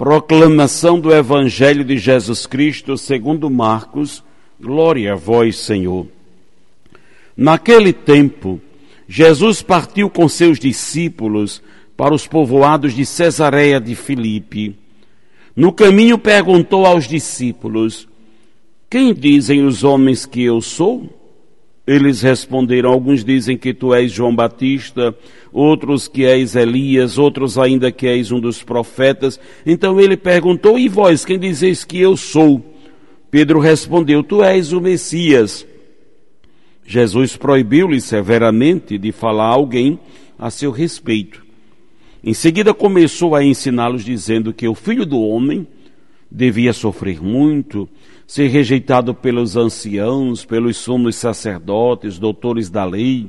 Proclamação do Evangelho de Jesus Cristo segundo Marcos. Glória a vós, Senhor. Naquele tempo, Jesus partiu com seus discípulos para os povoados de Cesareia de Filipe. No caminho perguntou aos discípulos: Quem dizem os homens que eu sou? Eles responderam: Alguns dizem que tu és João Batista, outros que és Elias, outros ainda que és um dos profetas. Então ele perguntou: E vós, quem dizeis que eu sou? Pedro respondeu: Tu és o Messias. Jesus proibiu-lhe severamente de falar a alguém a seu respeito. Em seguida começou a ensiná-los, dizendo que o filho do homem devia sofrer muito ser rejeitado pelos anciãos, pelos sumos sacerdotes, doutores da lei,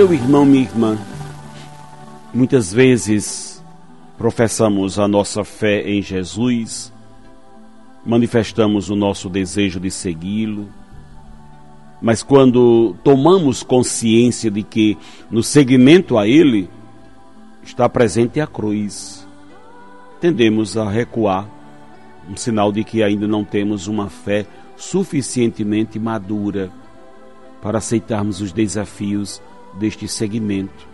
Meu irmão, minha irmã, muitas vezes professamos a nossa fé em Jesus, manifestamos o nosso desejo de segui-lo, mas quando tomamos consciência de que no seguimento a Ele está presente a cruz, tendemos a recuar, um sinal de que ainda não temos uma fé suficientemente madura para aceitarmos os desafios deste segmento.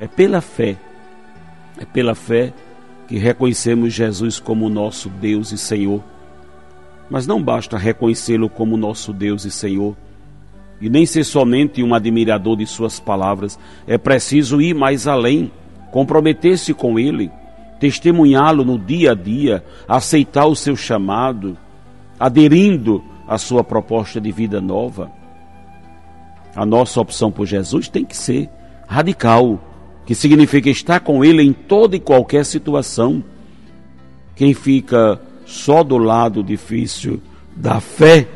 É pela fé, é pela fé que reconhecemos Jesus como nosso Deus e Senhor mas não basta reconhecê-lo como nosso Deus e Senhor, e nem ser somente um admirador de Suas palavras, é preciso ir mais além, comprometer-se com Ele, testemunhá-lo no dia a dia, aceitar o seu chamado, aderindo à Sua proposta de vida nova. A nossa opção por Jesus tem que ser radical, que significa estar com Ele em toda e qualquer situação. Quem fica só do lado difícil da fé,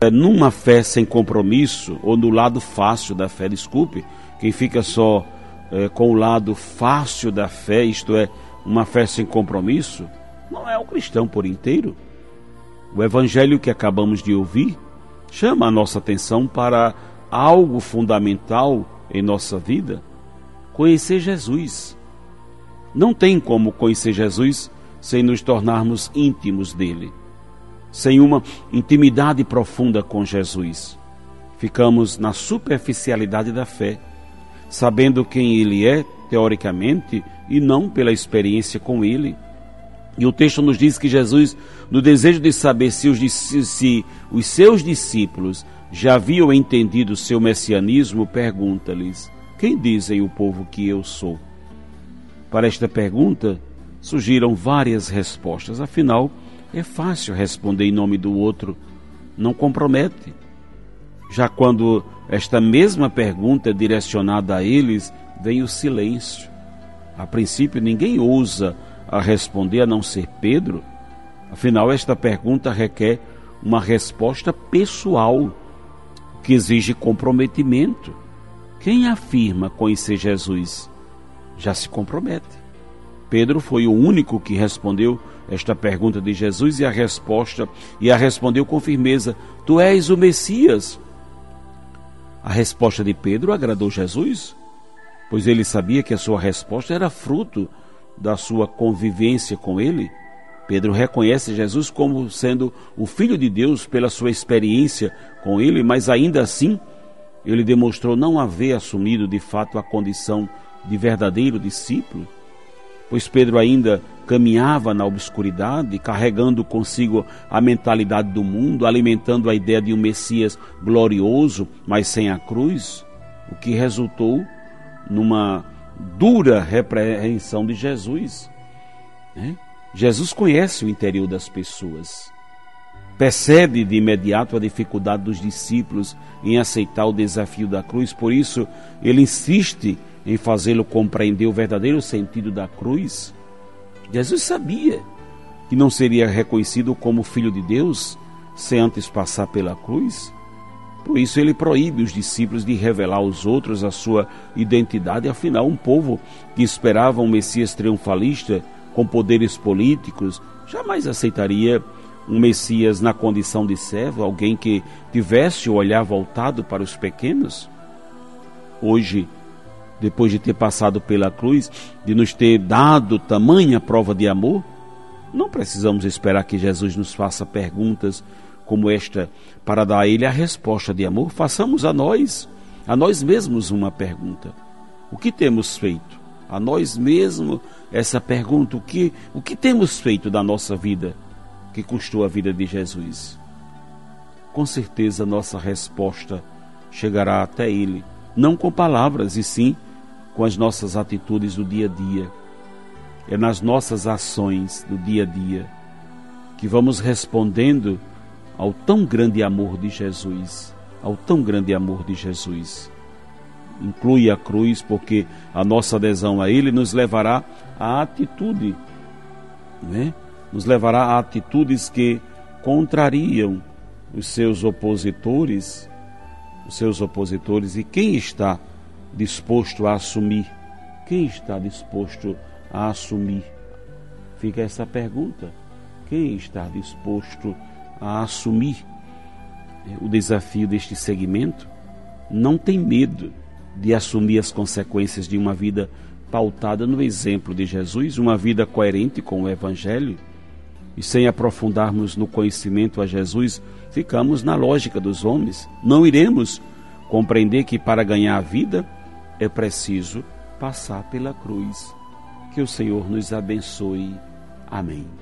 é numa fé sem compromisso, ou no lado fácil da fé, desculpe, quem fica só é, com o lado fácil da fé, isto é, uma fé sem compromisso, não é um cristão por inteiro. O evangelho que acabamos de ouvir chama a nossa atenção para algo fundamental em nossa vida: conhecer Jesus. Não tem como conhecer Jesus sem nos tornarmos íntimos dele, sem uma intimidade profunda com Jesus. Ficamos na superficialidade da fé, sabendo quem ele é, teoricamente, e não pela experiência com ele. E o texto nos diz que Jesus, no desejo de saber se os, se os seus discípulos já haviam entendido o seu messianismo, pergunta-lhes: Quem dizem o povo que eu sou? Para esta pergunta, surgiram várias respostas. Afinal, é fácil responder em nome do outro, não compromete. Já quando esta mesma pergunta é direcionada a eles, vem o silêncio. A princípio, ninguém ousa a responder a não ser Pedro. Afinal, esta pergunta requer uma resposta pessoal, que exige comprometimento. Quem afirma conhecer Jesus já se compromete. Pedro foi o único que respondeu esta pergunta de Jesus e a resposta e a respondeu com firmeza: Tu és o Messias. A resposta de Pedro agradou Jesus, pois ele sabia que a sua resposta era fruto da sua convivência com ele. Pedro reconhece Jesus como sendo o Filho de Deus pela sua experiência com ele, mas ainda assim ele demonstrou não haver assumido de fato a condição de verdadeiro discípulo, pois Pedro ainda caminhava na obscuridade, carregando consigo a mentalidade do mundo, alimentando a ideia de um Messias glorioso, mas sem a cruz, o que resultou numa dura repreensão de Jesus. Né? Jesus conhece o interior das pessoas. Percebe de imediato a dificuldade dos discípulos em aceitar o desafio da cruz, por isso ele insiste em fazê-lo compreender o verdadeiro sentido da cruz. Jesus sabia que não seria reconhecido como filho de Deus sem antes passar pela cruz. Por isso ele proíbe os discípulos de revelar aos outros a sua identidade, afinal, um povo que esperava um Messias triunfalista com poderes políticos jamais aceitaria um Messias na condição de servo, alguém que tivesse o olhar voltado para os pequenos. Hoje, depois de ter passado pela cruz, de nos ter dado tamanha prova de amor, não precisamos esperar que Jesus nos faça perguntas como esta para dar a ele a resposta de amor. Façamos a nós, a nós mesmos uma pergunta: O que temos feito? A nós mesmos essa pergunta: o que, o que temos feito da nossa vida que custou a vida de Jesus? Com certeza nossa resposta chegará até Ele, não com palavras, e sim com as nossas atitudes do dia a dia. É nas nossas ações do dia a dia que vamos respondendo ao tão grande amor de Jesus, ao tão grande amor de Jesus. Inclui a cruz, porque a nossa adesão a Ele nos levará à atitude, né? nos levará a atitudes que contrariam os seus opositores, os seus opositores, e quem está disposto a assumir? Quem está disposto a assumir? Fica essa pergunta. Quem está disposto a assumir o desafio deste segmento? Não tem medo de assumir as consequências de uma vida pautada no exemplo de Jesus, uma vida coerente com o Evangelho. E sem aprofundarmos no conhecimento a Jesus, ficamos na lógica dos homens. Não iremos compreender que para ganhar a vida é preciso passar pela cruz. Que o Senhor nos abençoe. Amém.